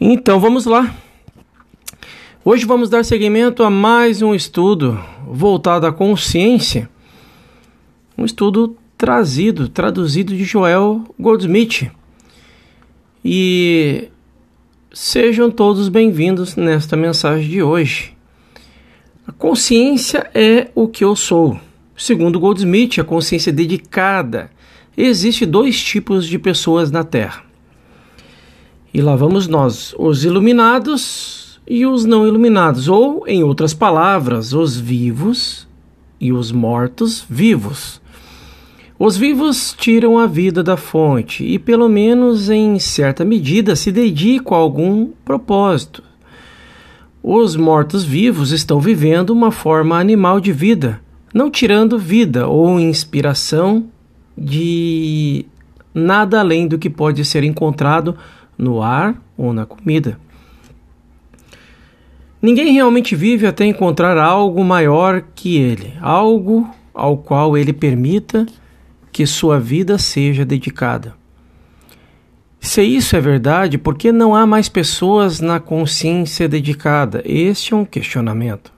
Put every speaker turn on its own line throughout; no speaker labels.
Então vamos lá. Hoje vamos dar seguimento a mais um estudo voltado à consciência. Um estudo trazido, traduzido de Joel Goldsmith. E sejam todos bem-vindos nesta mensagem de hoje. A consciência é o que eu sou. Segundo Goldsmith, a consciência dedicada. Existe dois tipos de pessoas na Terra e lá vamos nós, os iluminados e os não iluminados, ou, em outras palavras, os vivos e os mortos vivos. Os vivos tiram a vida da fonte e, pelo menos em certa medida, se dedicam a algum propósito. Os mortos-vivos estão vivendo uma forma animal de vida, não tirando vida ou inspiração de nada além do que pode ser encontrado no ar ou na comida. Ninguém realmente vive até encontrar algo maior que ele, algo ao qual ele permita que sua vida seja dedicada. Se isso é verdade, por que não há mais pessoas na consciência dedicada? Este é um questionamento.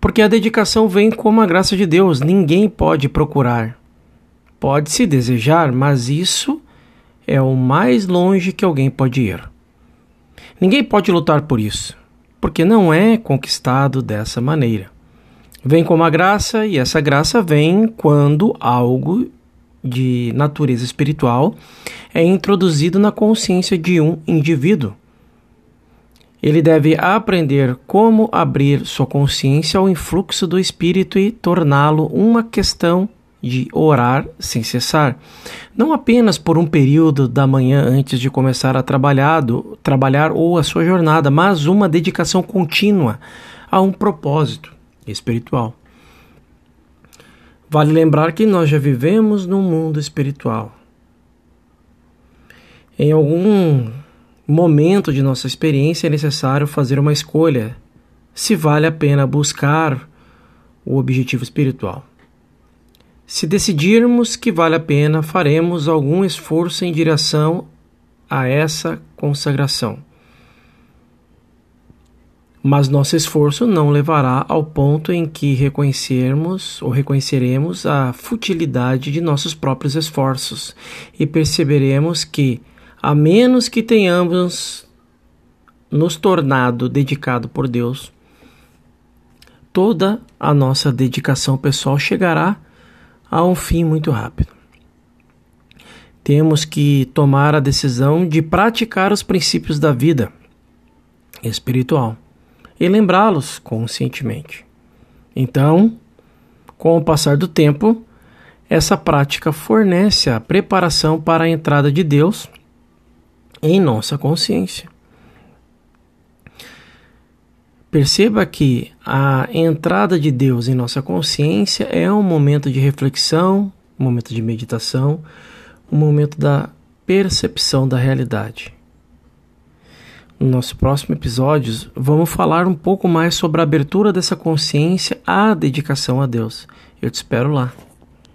Porque a dedicação vem como a graça de Deus, ninguém pode procurar. Pode-se desejar, mas isso é o mais longe que alguém pode ir. Ninguém pode lutar por isso, porque não é conquistado dessa maneira. Vem como a graça, e essa graça vem quando algo de natureza espiritual é introduzido na consciência de um indivíduo. Ele deve aprender como abrir sua consciência ao influxo do espírito e torná-lo uma questão de orar sem cessar, não apenas por um período da manhã antes de começar a trabalhar, ou a sua jornada, mas uma dedicação contínua a um propósito espiritual. Vale lembrar que nós já vivemos num mundo espiritual. Em algum momento de nossa experiência é necessário fazer uma escolha se vale a pena buscar o objetivo espiritual. Se decidirmos que vale a pena, faremos algum esforço em direção a essa consagração. Mas nosso esforço não levará ao ponto em que reconhecermos ou reconheceremos a futilidade de nossos próprios esforços e perceberemos que, a menos que tenhamos nos tornado dedicado por Deus, toda a nossa dedicação pessoal chegará a um fim muito rápido. Temos que tomar a decisão de praticar os princípios da vida espiritual e lembrá-los conscientemente. Então, com o passar do tempo, essa prática fornece a preparação para a entrada de Deus em nossa consciência. Perceba que a entrada de Deus em nossa consciência é um momento de reflexão, um momento de meditação, um momento da percepção da realidade. No nosso próximo episódio, vamos falar um pouco mais sobre a abertura dessa consciência à dedicação a Deus. Eu te espero lá.